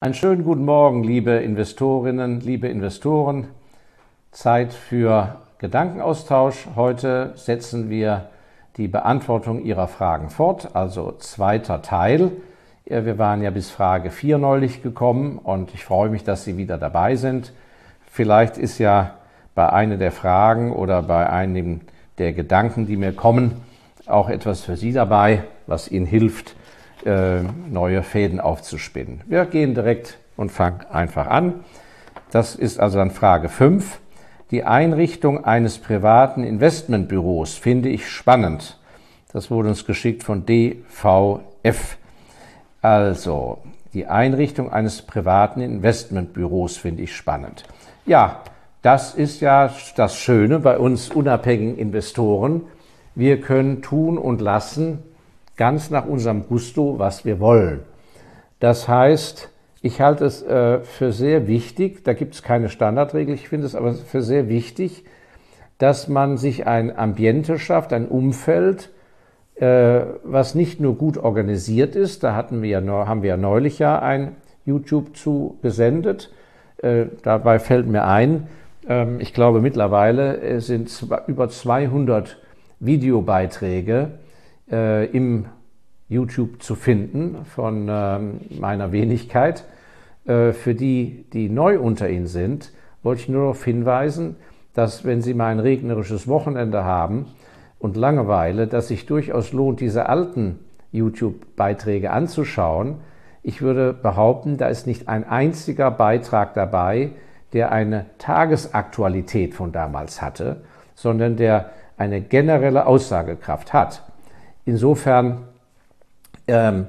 Einen schönen guten Morgen, liebe Investorinnen, liebe Investoren. Zeit für Gedankenaustausch. Heute setzen wir die Beantwortung Ihrer Fragen fort, also zweiter Teil. Wir waren ja bis Frage 4 neulich gekommen und ich freue mich, dass Sie wieder dabei sind. Vielleicht ist ja bei einer der Fragen oder bei einigen der Gedanken, die mir kommen, auch etwas für Sie dabei, was Ihnen hilft, äh, neue Fäden aufzuspinnen. Wir gehen direkt und fangen einfach an. Das ist also dann Frage 5. Die Einrichtung eines privaten Investmentbüros finde ich spannend. Das wurde uns geschickt von DVF. Also, die Einrichtung eines privaten Investmentbüros finde ich spannend. Ja, das ist ja das Schöne bei uns unabhängigen Investoren. Wir können tun und lassen, ganz nach unserem Gusto, was wir wollen. Das heißt, ich halte es äh, für sehr wichtig, da gibt es keine Standardregel, ich finde es aber für sehr wichtig, dass man sich ein Ambiente schafft, ein Umfeld, äh, was nicht nur gut organisiert ist, da hatten wir ja, haben wir ja neulich ja ein YouTube zu gesendet. Äh, dabei fällt mir ein, ähm, ich glaube mittlerweile sind über 200 Videobeiträge im YouTube zu finden von ähm, meiner Wenigkeit. Äh, für die, die neu unter Ihnen sind, wollte ich nur darauf hinweisen, dass wenn Sie mal ein regnerisches Wochenende haben und Langeweile, dass sich durchaus lohnt, diese alten YouTube-Beiträge anzuschauen. Ich würde behaupten, da ist nicht ein einziger Beitrag dabei, der eine Tagesaktualität von damals hatte, sondern der eine generelle Aussagekraft hat. Insofern ähm,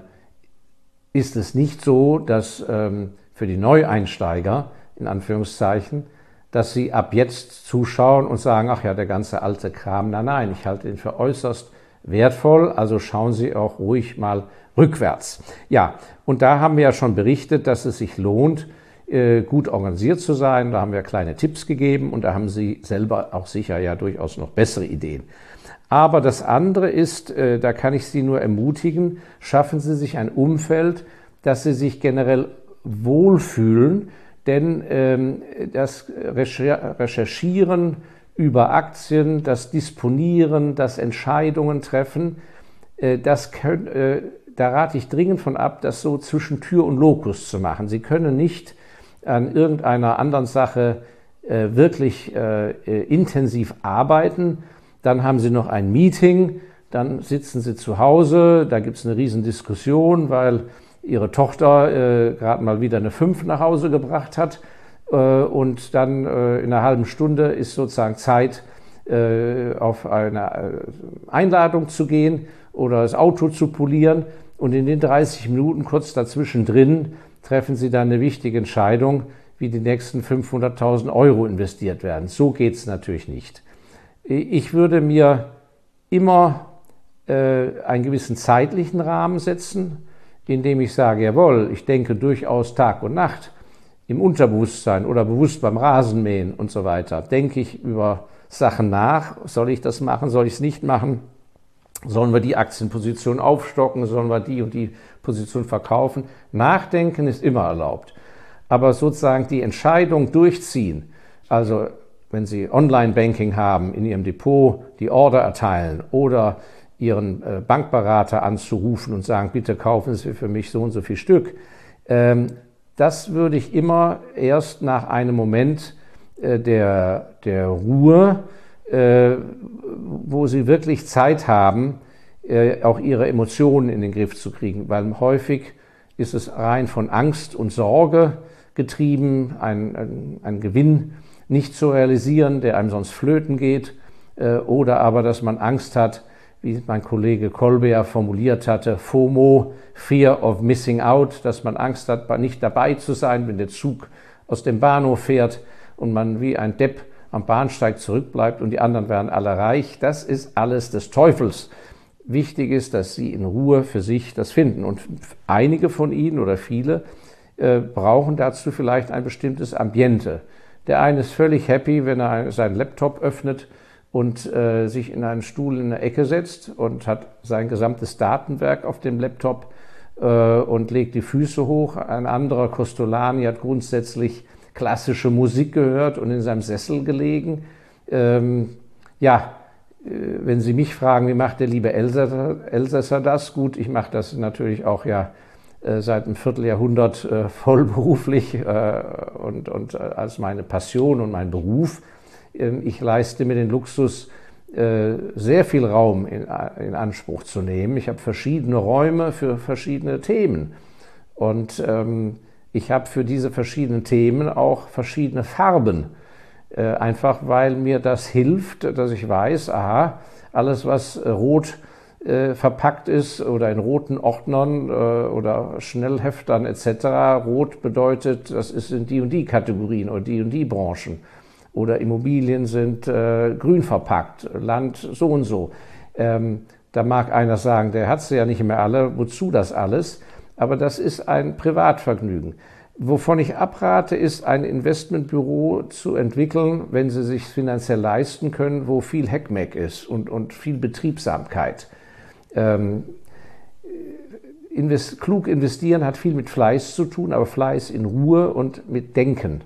ist es nicht so, dass ähm, für die Neueinsteiger, in Anführungszeichen, dass sie ab jetzt zuschauen und sagen, ach ja, der ganze alte Kram, nein, nein, ich halte ihn für äußerst wertvoll, also schauen Sie auch ruhig mal rückwärts. Ja, und da haben wir ja schon berichtet, dass es sich lohnt, gut organisiert zu sein. Da haben wir kleine Tipps gegeben und da haben Sie selber auch sicher ja durchaus noch bessere Ideen. Aber das andere ist, äh, da kann ich Sie nur ermutigen, schaffen Sie sich ein Umfeld, dass Sie sich generell wohlfühlen, denn ähm, das Recherchieren über Aktien, das Disponieren, das Entscheidungen treffen, äh, das können, da rate ich dringend von ab, das so zwischen Tür und Lokus zu machen. Sie können nicht an irgendeiner anderen Sache äh, wirklich äh, äh, intensiv arbeiten. Dann haben sie noch ein Meeting, dann sitzen sie zu Hause, da gibt es eine Riesendiskussion, weil ihre Tochter äh, gerade mal wieder eine 5 nach Hause gebracht hat. Äh, und dann äh, in einer halben Stunde ist sozusagen Zeit, äh, auf eine äh, Einladung zu gehen oder das Auto zu polieren. Und in den 30 Minuten kurz dazwischen drin treffen Sie dann eine wichtige Entscheidung, wie die nächsten 500.000 Euro investiert werden. So geht es natürlich nicht. Ich würde mir immer äh, einen gewissen zeitlichen Rahmen setzen, indem ich sage, jawohl, ich denke durchaus Tag und Nacht im Unterbewusstsein oder bewusst beim Rasenmähen und so weiter, denke ich über Sachen nach. Soll ich das machen? Soll ich es nicht machen? Sollen wir die Aktienposition aufstocken? Sollen wir die und die Position verkaufen? Nachdenken ist immer erlaubt. Aber sozusagen die Entscheidung durchziehen, also wenn Sie Online-Banking haben, in Ihrem Depot die Order erteilen oder Ihren äh, Bankberater anzurufen und sagen, bitte kaufen Sie für mich so und so viel Stück, ähm, das würde ich immer erst nach einem Moment äh, der, der Ruhe wo sie wirklich Zeit haben, äh, auch ihre Emotionen in den Griff zu kriegen, weil häufig ist es rein von Angst und Sorge getrieben, ein, ein, ein Gewinn nicht zu realisieren, der einem sonst flöten geht, äh, oder aber, dass man Angst hat, wie mein Kollege Kolber formuliert hatte, FOMO, Fear of Missing Out, dass man Angst hat, nicht dabei zu sein, wenn der Zug aus dem Bahnhof fährt und man wie ein Depp am Bahnsteig zurückbleibt und die anderen werden alle reich. Das ist alles des Teufels. Wichtig ist, dass Sie in Ruhe für sich das finden. Und einige von Ihnen oder viele äh, brauchen dazu vielleicht ein bestimmtes Ambiente. Der eine ist völlig happy, wenn er seinen Laptop öffnet und äh, sich in einen Stuhl in der Ecke setzt und hat sein gesamtes Datenwerk auf dem Laptop äh, und legt die Füße hoch. Ein anderer, Costolani, hat grundsätzlich klassische Musik gehört und in seinem Sessel gelegen. Ähm, ja, äh, wenn Sie mich fragen, wie macht der liebe Elsässer, das? Gut, ich mache das natürlich auch ja äh, seit einem Vierteljahrhundert äh, vollberuflich und, und als meine Passion und mein Beruf. Ähm, ich leiste mir den Luxus, sehr viel Raum in, in Anspruch zu nehmen. Ich habe verschiedene Räume für verschiedene Themen. Und ähm, ich habe für diese verschiedenen Themen auch verschiedene Farben. Äh, einfach weil mir das hilft, dass ich weiß, aha, alles was äh, rot äh, verpackt ist oder in roten Ordnern oder Schnellheftern etc. Rot bedeutet, das ist in die und die Kategorien oder die und die Branchen oder Immobilien sind grün verpackt, Land so und so. Ähm, da mag einer sagen, der hat sie ja nicht mehr alle, wozu das alles? Aber das ist ein Privatvergnügen. Wovon ich abrate, ist ein Investmentbüro zu entwickeln, wenn Sie sich finanziell leisten können, wo viel Heckmeck ist und, und viel Betriebsamkeit. Ähm, invest, klug investieren hat viel mit Fleiß zu tun, aber Fleiß in Ruhe und mit Denken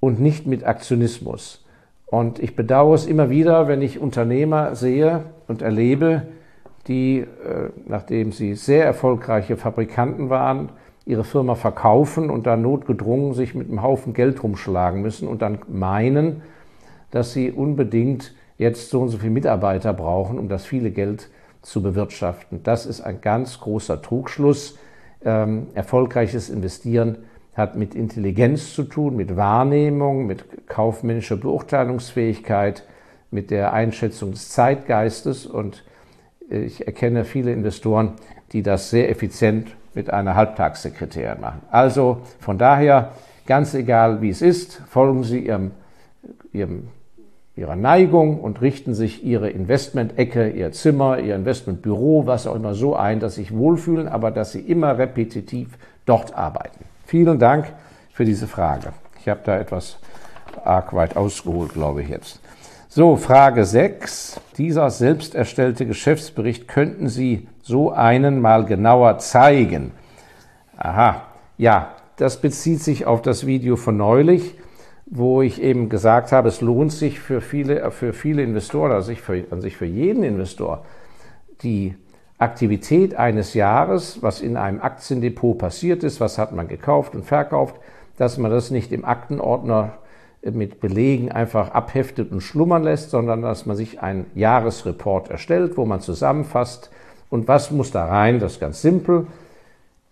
und nicht mit Aktionismus. Und ich bedauere es immer wieder, wenn ich Unternehmer sehe und erlebe, die, äh, nachdem sie sehr erfolgreiche Fabrikanten waren, ihre Firma verkaufen und dann notgedrungen sich mit einem Haufen Geld rumschlagen müssen und dann meinen, dass sie unbedingt jetzt so und so viele Mitarbeiter brauchen, um das viele Geld zu bewirtschaften. Das ist ein ganz großer Trugschluss. Ähm, erfolgreiches Investieren hat mit Intelligenz zu tun, mit Wahrnehmung, mit kaufmännischer Beurteilungsfähigkeit, mit der Einschätzung des Zeitgeistes. Und ich erkenne viele Investoren, die das sehr effizient mit einer Halbtagssekretärin machen. Also von daher, ganz egal wie es ist, folgen Sie Ihrem, Ihrem, Ihrer Neigung und richten sich Ihre Investmentecke, Ihr Zimmer, Ihr Investmentbüro, was auch immer so ein, dass Sie sich wohlfühlen, aber dass Sie immer repetitiv dort arbeiten. Vielen Dank für diese Frage. Ich habe da etwas arg weit ausgeholt, glaube ich jetzt. So, Frage 6. Dieser selbst erstellte Geschäftsbericht könnten Sie so einen mal genauer zeigen. Aha, ja, das bezieht sich auf das Video von neulich, wo ich eben gesagt habe, es lohnt sich für viele, für viele Investoren, also sich für, an sich für jeden Investor, die Aktivität eines Jahres, was in einem Aktiendepot passiert ist, was hat man gekauft und verkauft, dass man das nicht im Aktenordner mit Belegen einfach abheftet und schlummern lässt, sondern dass man sich einen Jahresreport erstellt, wo man zusammenfasst, und was muss da rein, das ist ganz simpel.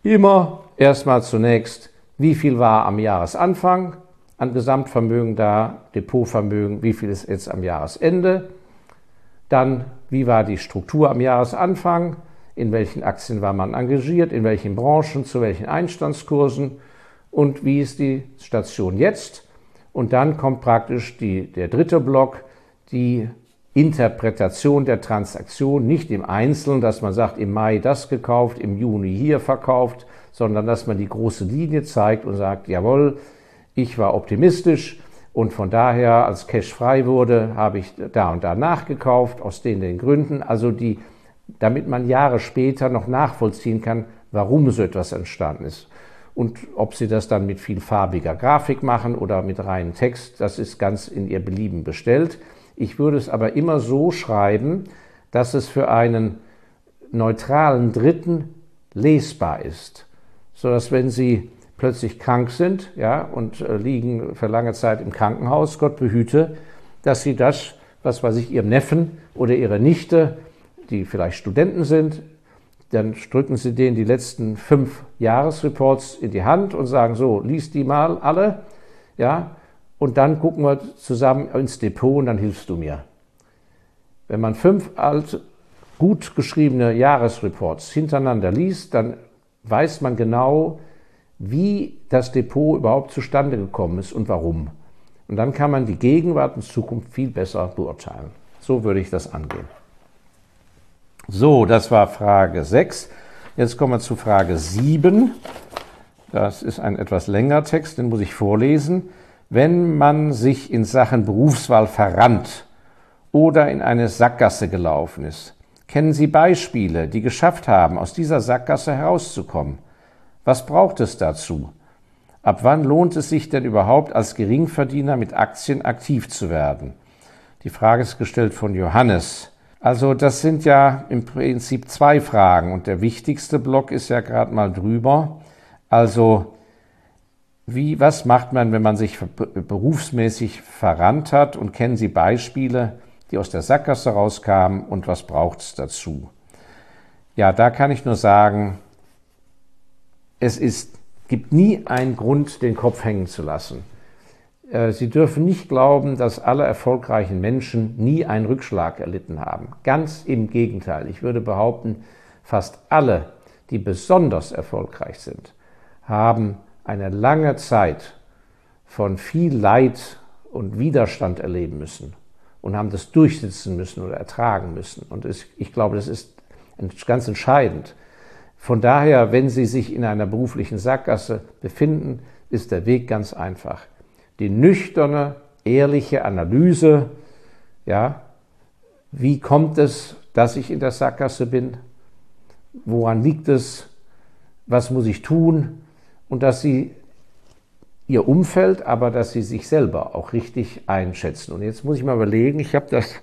Immer erstmal zunächst, wie viel war am Jahresanfang an Gesamtvermögen da, Depotvermögen, wie viel ist jetzt am Jahresende, dann wie war die Struktur am Jahresanfang, in welchen Aktien war man engagiert, in welchen Branchen, zu welchen Einstandskursen? Und wie ist die Station jetzt. Und dann kommt praktisch die, der dritte Block, die Interpretation der Transaktion, nicht im Einzelnen, dass man sagt, im Mai das gekauft, im Juni hier verkauft, sondern dass man die große Linie zeigt und sagt, jawohl, ich war optimistisch, und von daher, als Cash frei wurde, habe ich da und da nachgekauft, aus den, den Gründen. Also die, damit man Jahre später noch nachvollziehen kann, warum so etwas entstanden ist. Und ob Sie das dann mit viel farbiger Grafik machen oder mit reinem Text, das ist ganz in Ihr Belieben bestellt. Ich würde es aber immer so schreiben, dass es für einen neutralen Dritten lesbar ist, sodass wenn Sie plötzlich krank sind ja, und äh, liegen für lange Zeit im Krankenhaus, Gott behüte, dass sie das, was weiß ich, ihrem Neffen oder ihrer Nichte, die vielleicht Studenten sind, dann drücken sie denen die letzten fünf Jahresreports in die Hand und sagen so, lies die mal alle, ja, und dann gucken wir zusammen ins Depot und dann hilfst du mir. Wenn man fünf alte, gut geschriebene Jahresreports hintereinander liest, dann weiß man genau, wie das Depot überhaupt zustande gekommen ist und warum. Und dann kann man die Gegenwart und Zukunft viel besser beurteilen. So würde ich das angehen. So, das war Frage 6. Jetzt kommen wir zu Frage 7. Das ist ein etwas längerer Text, den muss ich vorlesen. Wenn man sich in Sachen Berufswahl verrannt oder in eine Sackgasse gelaufen ist, Kennen Sie Beispiele, die geschafft haben, aus dieser Sackgasse herauszukommen? Was braucht es dazu? Ab wann lohnt es sich denn überhaupt, als Geringverdiener mit Aktien aktiv zu werden? Die Frage ist gestellt von Johannes. Also das sind ja im Prinzip zwei Fragen und der wichtigste Block ist ja gerade mal drüber. Also wie, was macht man, wenn man sich berufsmäßig verrannt hat und kennen Sie Beispiele, die aus der Sackgasse rauskamen und was braucht es dazu? Ja, da kann ich nur sagen, es ist, gibt nie einen Grund, den Kopf hängen zu lassen. Äh, Sie dürfen nicht glauben, dass alle erfolgreichen Menschen nie einen Rückschlag erlitten haben. Ganz im Gegenteil. Ich würde behaupten, fast alle, die besonders erfolgreich sind, haben eine lange Zeit von viel Leid und Widerstand erleben müssen und haben das durchsitzen müssen oder ertragen müssen. Und ich glaube, das ist ganz entscheidend. Von daher, wenn Sie sich in einer beruflichen Sackgasse befinden, ist der Weg ganz einfach. Die nüchterne, ehrliche Analyse, ja, wie kommt es, dass ich in der Sackgasse bin? Woran liegt es? Was muss ich tun? Und dass Sie Ihr Umfeld, aber dass Sie sich selber auch richtig einschätzen. Und jetzt muss ich mal überlegen, ich habe das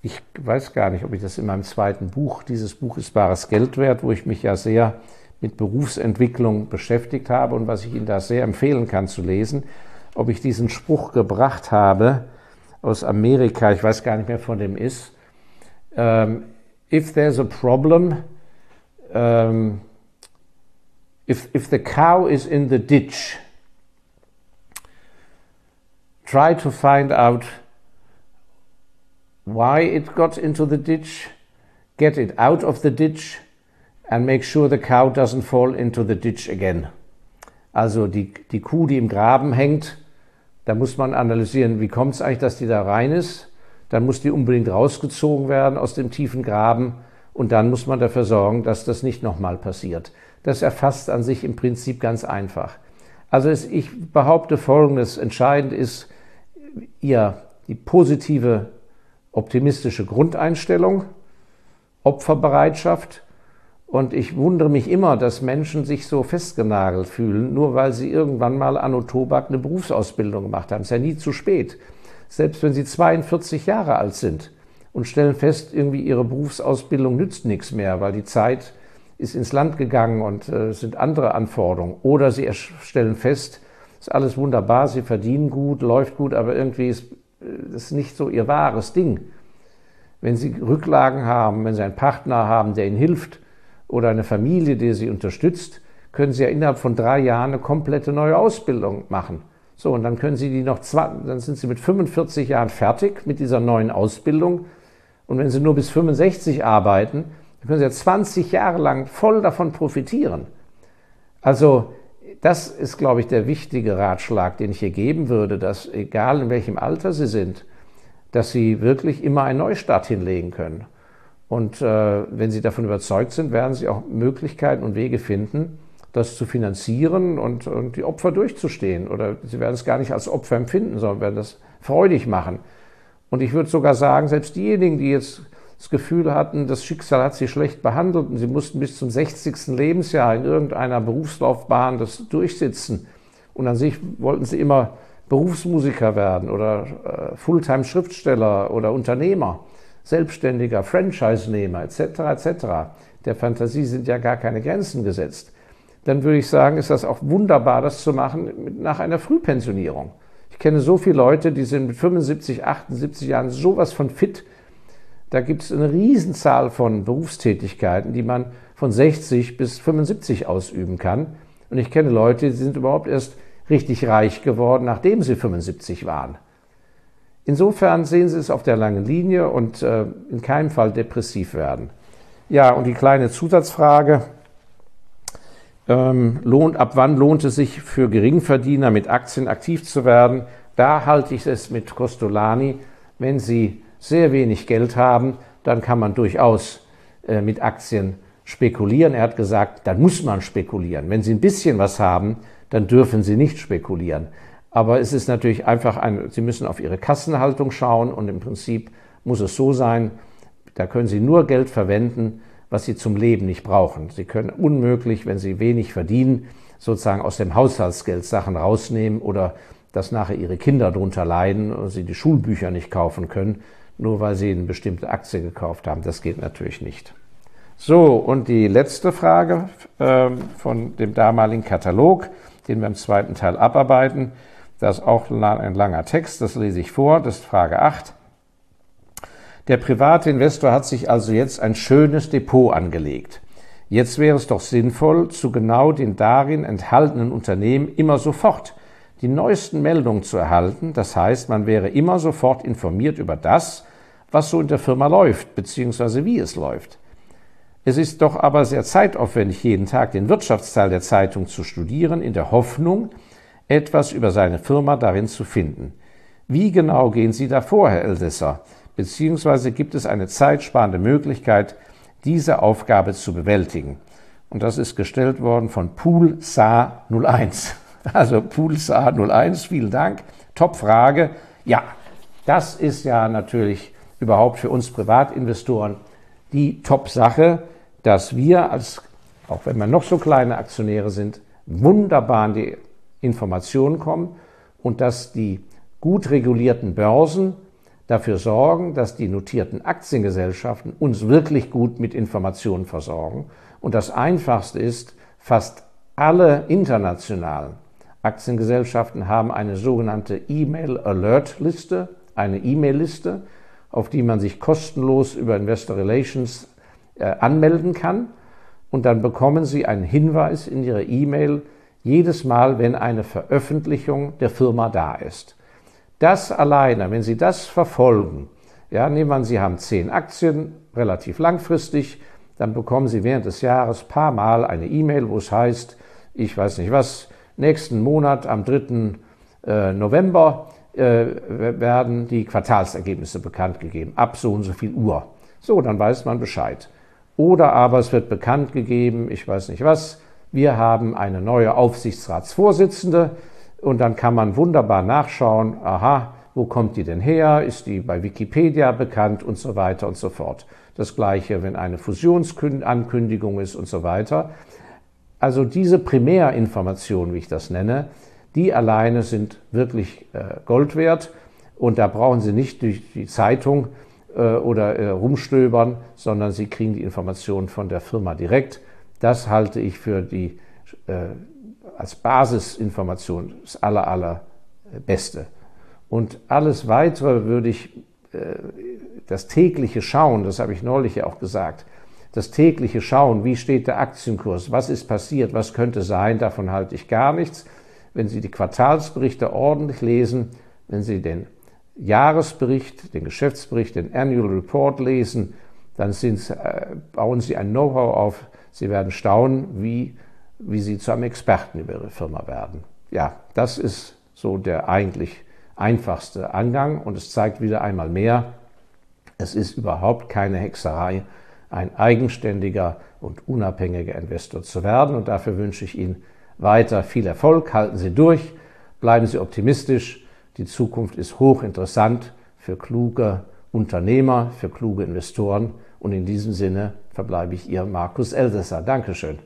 ich weiß gar nicht, ob ich das in meinem zweiten Buch, dieses Buch ist wahres Geld wert, wo ich mich ja sehr mit Berufsentwicklung beschäftigt habe und was ich Ihnen da sehr empfehlen kann zu lesen, ob ich diesen Spruch gebracht habe aus Amerika, ich weiß gar nicht mehr von dem ist. Um, ähm, if there's a problem, um, if, if the cow is in the ditch, try to find out why it got into the ditch, get it out of the ditch and make sure the cow doesn't fall into the ditch again. Also die, die Kuh, die im Graben hängt, da muss man analysieren, wie kommt es eigentlich, dass die da rein ist. Dann muss die unbedingt rausgezogen werden aus dem tiefen Graben und dann muss man dafür sorgen, dass das nicht nochmal passiert. Das erfasst an sich im Prinzip ganz einfach. Also es, ich behaupte Folgendes, entscheidend ist ihr die positive optimistische Grundeinstellung, Opferbereitschaft. Und ich wundere mich immer, dass Menschen sich so festgenagelt fühlen, nur weil sie irgendwann mal Anno Tobak eine Berufsausbildung gemacht haben. Es ist ja nie zu spät. Selbst wenn sie 42 Jahre alt sind und stellen fest, irgendwie ihre Berufsausbildung nützt nichts mehr, weil die Zeit ist ins Land gegangen und äh, es sind andere Anforderungen. Oder sie stellen fest, ist alles wunderbar, sie verdienen gut, läuft gut, aber irgendwie ist das ist nicht so ihr wahres Ding. Wenn Sie Rücklagen haben, wenn Sie einen Partner haben, der Ihnen hilft oder eine Familie, die Sie unterstützt, können Sie ja innerhalb von drei Jahren eine komplette neue Ausbildung machen. So, und dann können Sie die noch, zwei, dann sind Sie mit 45 Jahren fertig mit dieser neuen Ausbildung. Und wenn Sie nur bis 65 arbeiten, dann können Sie ja 20 Jahre lang voll davon profitieren. Also, das ist, glaube ich, der wichtige Ratschlag, den ich hier geben würde, dass egal in welchem Alter Sie sind, dass Sie wirklich immer einen Neustart hinlegen können. Und äh, wenn Sie davon überzeugt sind, werden Sie auch Möglichkeiten und Wege finden, das zu finanzieren und, und die Opfer durchzustehen. Oder Sie werden es gar nicht als Opfer empfinden, sondern werden das freudig machen. Und ich würde sogar sagen, selbst diejenigen, die jetzt das Gefühl hatten, das Schicksal hat sie schlecht behandelt und sie mussten bis zum 60. Lebensjahr in irgendeiner Berufslaufbahn das durchsitzen. Und an sich wollten sie immer Berufsmusiker werden oder äh, Fulltime-Schriftsteller oder Unternehmer, Selbstständiger, Franchise-Nehmer etc. etc. Der Fantasie sind ja gar keine Grenzen gesetzt. Dann würde ich sagen, ist das auch wunderbar, das zu machen nach einer Frühpensionierung. Ich kenne so viele Leute, die sind mit 75, 78 Jahren sowas von fit, da gibt es eine Riesenzahl von Berufstätigkeiten, die man von 60 bis 75 ausüben kann. Und ich kenne Leute, die sind überhaupt erst richtig reich geworden, nachdem sie 75 waren. Insofern sehen Sie es auf der langen Linie und äh, in keinem Fall depressiv werden. Ja, und die kleine Zusatzfrage. Ähm, lohnt, ab wann lohnt es sich für Geringverdiener mit Aktien aktiv zu werden? Da halte ich es mit Costolani, wenn Sie sehr wenig Geld haben, dann kann man durchaus äh, mit Aktien spekulieren. Er hat gesagt, dann muss man spekulieren. Wenn Sie ein bisschen was haben, dann dürfen Sie nicht spekulieren. Aber es ist natürlich einfach ein, Sie müssen auf Ihre Kassenhaltung schauen und im Prinzip muss es so sein, da können Sie nur Geld verwenden, was Sie zum Leben nicht brauchen. Sie können unmöglich, wenn Sie wenig verdienen, sozusagen aus dem Haushaltsgeld Sachen rausnehmen oder dass nachher Ihre Kinder darunter leiden und Sie die Schulbücher nicht kaufen können, nur weil Sie eine bestimmte Aktie gekauft haben. Das geht natürlich nicht. So, und die letzte Frage äh, von dem damaligen Katalog, den wir im zweiten Teil abarbeiten, das ist auch ein langer Text, das lese ich vor, das ist Frage 8. Der private Investor hat sich also jetzt ein schönes Depot angelegt. Jetzt wäre es doch sinnvoll, zu genau den darin enthaltenen Unternehmen immer sofort die neuesten Meldungen zu erhalten. Das heißt, man wäre immer sofort informiert über das, was so in der Firma läuft, beziehungsweise wie es läuft. Es ist doch aber sehr zeitaufwendig, jeden Tag den Wirtschaftsteil der Zeitung zu studieren, in der Hoffnung, etwas über seine Firma darin zu finden. Wie genau gehen Sie da vor, Herr Eldesser? Beziehungsweise gibt es eine zeitsparende Möglichkeit, diese Aufgabe zu bewältigen? Und das ist gestellt worden von Pool Sa 01. Also Pool Sa 01, vielen Dank. Top-Frage. Ja, das ist ja natürlich überhaupt für uns Privatinvestoren die Top-Sache, dass wir als, auch wenn wir noch so kleine Aktionäre sind, wunderbar die Informationen kommen und dass die gut regulierten Börsen dafür sorgen, dass die notierten Aktiengesellschaften uns wirklich gut mit Informationen versorgen. Und das Einfachste ist, fast alle internationalen Aktiengesellschaften haben eine sogenannte E-Mail-Alert-Liste, eine E-Mail-Liste, auf die man sich kostenlos über Investor Relations äh, anmelden kann. Und dann bekommen Sie einen Hinweis in Ihre E-Mail, jedes Mal, wenn eine Veröffentlichung der Firma da ist. Das alleine, wenn Sie das verfolgen, ja, nehmen wir an, Sie haben zehn Aktien, relativ langfristig, dann bekommen Sie während des Jahres paar Mal eine E-Mail, wo es heißt, ich weiß nicht was, nächsten Monat am 3. Äh, November äh, werden die Quartalsergebnisse bekannt gegeben, ab so und so viel Uhr. So, dann weiß man Bescheid. Oder aber es wird bekannt gegeben, ich weiß nicht was, wir haben eine neue Aufsichtsratsvorsitzende und dann kann man wunderbar nachschauen, aha, wo kommt die denn her? Ist die bei Wikipedia bekannt und so weiter und so fort. Das gleiche, wenn eine Fusionsankündigung ist und so weiter. Also diese Primärinformationen, wie ich das nenne, die alleine sind wirklich äh, Gold wert und da brauchen Sie nicht durch die Zeitung äh, oder äh, rumstöbern, sondern Sie kriegen die Informationen von der Firma direkt. Das halte ich für die äh, als Basisinformation das aller, aller Beste. Und alles weitere würde ich, äh, das tägliche Schauen, das habe ich neulich ja auch gesagt, das tägliche Schauen, wie steht der Aktienkurs, was ist passiert, was könnte sein, davon halte ich gar nichts. Wenn Sie die Quartalsberichte ordentlich lesen, wenn Sie den Jahresbericht, den Geschäftsbericht, den Annual Report lesen, dann sind, äh, bauen Sie ein Know-how auf, Sie werden staunen, wie, wie Sie zu einem Experten über Ihre Firma werden. Ja, das ist so der eigentlich einfachste Angang und es zeigt wieder einmal mehr, es ist überhaupt keine Hexerei, ein eigenständiger und unabhängiger Investor zu werden. Und dafür wünsche ich Ihnen weiter viel Erfolg. Halten Sie durch, bleiben Sie optimistisch. Die Zukunft ist hochinteressant für kluge Unternehmer, für kluge Investoren. Und in diesem Sinne verbleibe ich Ihr Markus Elsässer. Dankeschön.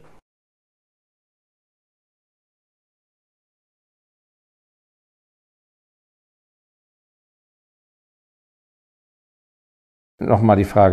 Nochmal die Frage